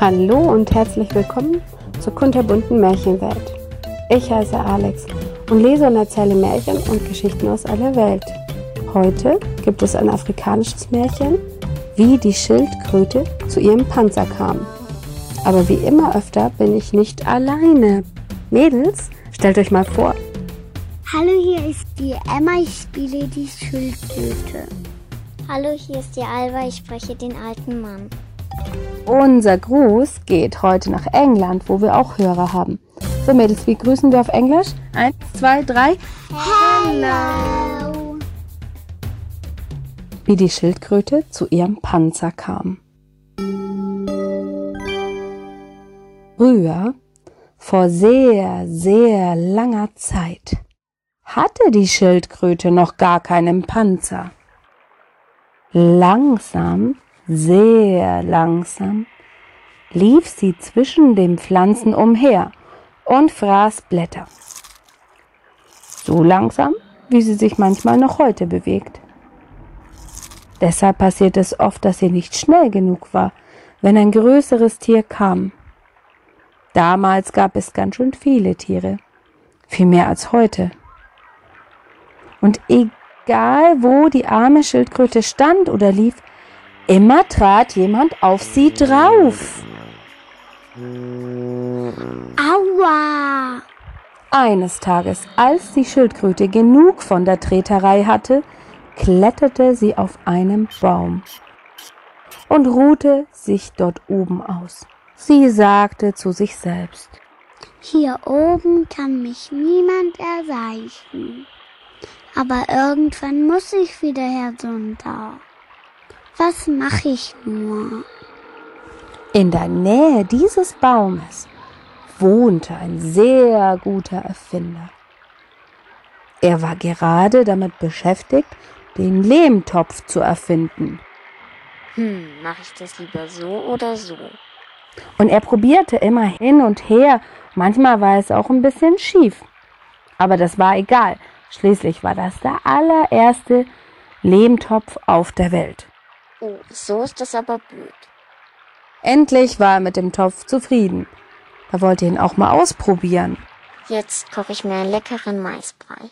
Hallo und herzlich willkommen zur kunterbunten Märchenwelt. Ich heiße Alex und lese und erzähle Märchen und Geschichten aus aller Welt. Heute gibt es ein afrikanisches Märchen, wie die Schildkröte zu ihrem Panzer kam. Aber wie immer öfter bin ich nicht alleine. Mädels, stellt euch mal vor. Hallo, hier ist die Emma, ich spiele die Schildkröte. Hallo, hier ist die Alba, ich spreche den alten Mann. Unser Gruß geht heute nach England, wo wir auch Hörer haben. So Mädels, wie grüßen wir auf Englisch? Eins, zwei, drei. Hello! Wie die Schildkröte zu ihrem Panzer kam. Früher, vor sehr, sehr langer Zeit, hatte die Schildkröte noch gar keinen Panzer. Langsam sehr langsam lief sie zwischen den Pflanzen umher und fraß Blätter. So langsam, wie sie sich manchmal noch heute bewegt. Deshalb passiert es oft, dass sie nicht schnell genug war, wenn ein größeres Tier kam. Damals gab es ganz schön viele Tiere, viel mehr als heute. Und egal wo die arme Schildkröte stand oder lief, Immer trat jemand auf sie drauf. Aua! Eines Tages, als die Schildkröte genug von der Treterei hatte, kletterte sie auf einem Baum und ruhte sich dort oben aus. Sie sagte zu sich selbst, Hier oben kann mich niemand erreichen. Aber irgendwann muss ich wieder herunter. Was mache ich nur? In der Nähe dieses Baumes wohnte ein sehr guter Erfinder. Er war gerade damit beschäftigt, den Lehmtopf zu erfinden. Hm, mache ich das lieber so oder so? Und er probierte immer hin und her. Manchmal war es auch ein bisschen schief. Aber das war egal. Schließlich war das der allererste Lehmtopf auf der Welt. Oh, so ist das aber blöd. Endlich war er mit dem Topf zufrieden. Er wollte ihn auch mal ausprobieren. Jetzt koche ich mir einen leckeren Maisbrei.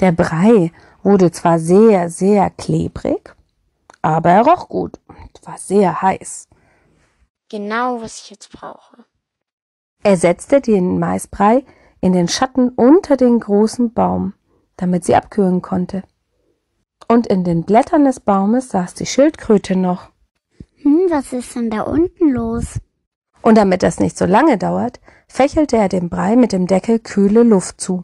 Der Brei wurde zwar sehr, sehr klebrig, aber er roch gut und war sehr heiß. Genau, was ich jetzt brauche. Er setzte den Maisbrei in den Schatten unter den großen Baum, damit sie abkühlen konnte. Und in den Blättern des Baumes saß die Schildkröte noch. Hm, was ist denn da unten los? Und damit das nicht so lange dauert, fächelte er dem Brei mit dem Deckel kühle Luft zu.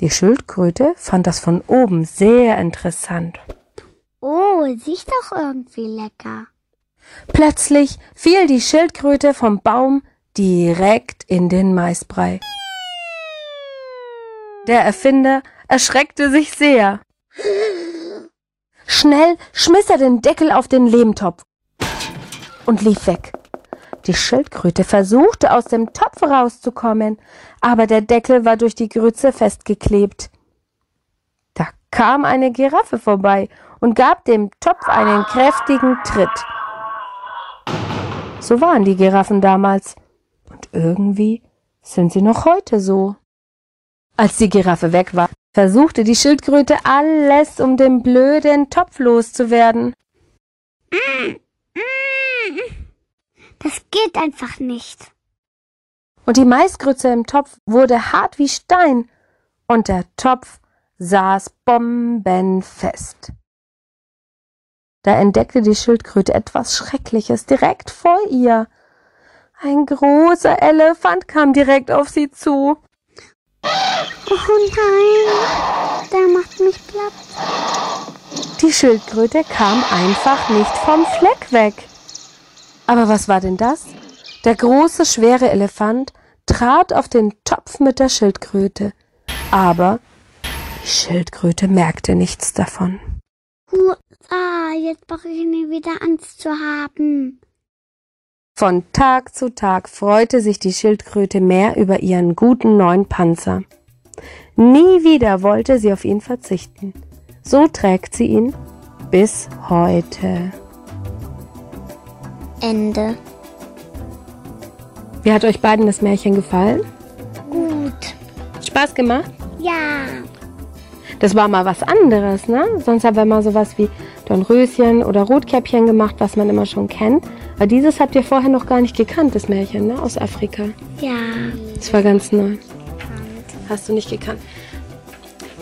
Die Schildkröte fand das von oben sehr interessant. Oh, sieht doch irgendwie lecker. Plötzlich fiel die Schildkröte vom Baum direkt in den Maisbrei. Der Erfinder erschreckte sich sehr. Schnell schmiss er den Deckel auf den Lehmtopf und lief weg. Die Schildkröte versuchte aus dem Topf rauszukommen, aber der Deckel war durch die Grütze festgeklebt. Da kam eine Giraffe vorbei und gab dem Topf einen kräftigen Tritt. So waren die Giraffen damals. Und irgendwie sind sie noch heute so. Als die Giraffe weg war, versuchte die Schildkröte alles, um den blöden Topf loszuwerden. Das geht einfach nicht. Und die Maisgrütze im Topf wurde hart wie Stein und der Topf saß bombenfest. Da entdeckte die Schildkröte etwas Schreckliches direkt vor ihr. Ein großer Elefant kam direkt auf sie zu. Oh nein, der macht mich platt. Die Schildkröte kam einfach nicht vom Fleck weg. Aber was war denn das? Der große, schwere Elefant trat auf den Topf mit der Schildkröte. Aber die Schildkröte merkte nichts davon. Hurra, jetzt brauche ich nie wieder Angst zu haben. Von Tag zu Tag freute sich die Schildkröte mehr über ihren guten neuen Panzer. Nie wieder wollte sie auf ihn verzichten. So trägt sie ihn bis heute. Ende. Wie hat euch beiden das Märchen gefallen? Gut. Spaß gemacht? Ja. Das war mal was anderes, ne? Sonst haben wir mal sowas wie Dornröschen oder Rotkäppchen gemacht, was man immer schon kennt. Aber dieses habt ihr vorher noch gar nicht gekannt, das Märchen, ne? Aus Afrika. Ja. Das war ganz neu. Hast du nicht gekannt.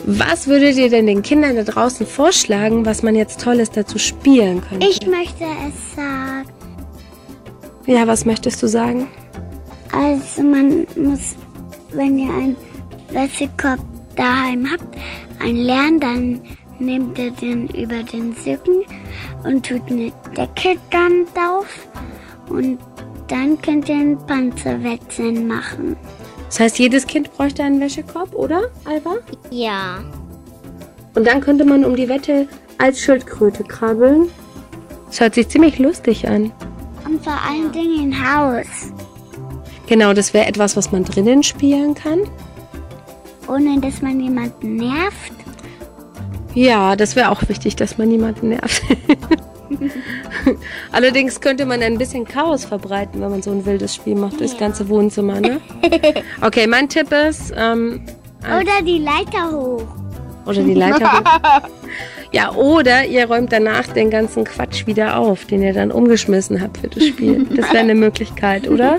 Was würdet ihr denn den Kindern da draußen vorschlagen, was man jetzt Tolles dazu spielen könnte? Ich möchte es sagen. Ja, was möchtest du sagen? Also man muss, wenn ihr einen Wäschekorb daheim habt, einen leeren, dann nehmt ihr den über den Sücken und tut eine Decke dann drauf und dann könnt ihr ein Panzerwetzen machen. Das heißt, jedes Kind bräuchte einen Wäschekorb, oder, Alba? Ja. Und dann könnte man um die Wette als Schildkröte krabbeln. Das hört sich ziemlich lustig an. Und vor allen Dingen im Haus, Genau, das wäre etwas, was man drinnen spielen kann. ohne dass man jemanden nervt. Ja, das wäre auch wichtig, dass man niemanden nervt. Allerdings könnte man ein bisschen Chaos verbreiten, wenn man so ein wildes Spiel macht durchs ganze Wohnzimmer, ne? Okay, mein Tipp ist, ähm, Oder die Leiter hoch. oder die Leiter hoch. Ja, oder ihr räumt danach den ganzen Quatsch wieder auf, den ihr dann umgeschmissen habt für das Spiel. Das wäre eine Möglichkeit, oder?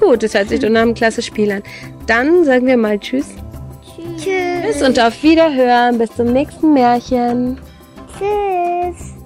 Gut, das hört sich doch nach einem klasse Spiel an. Dann sagen wir mal Tschüss. Tschüss. Tschüss und auf Wiederhören. Bis zum nächsten Märchen. Tschüss.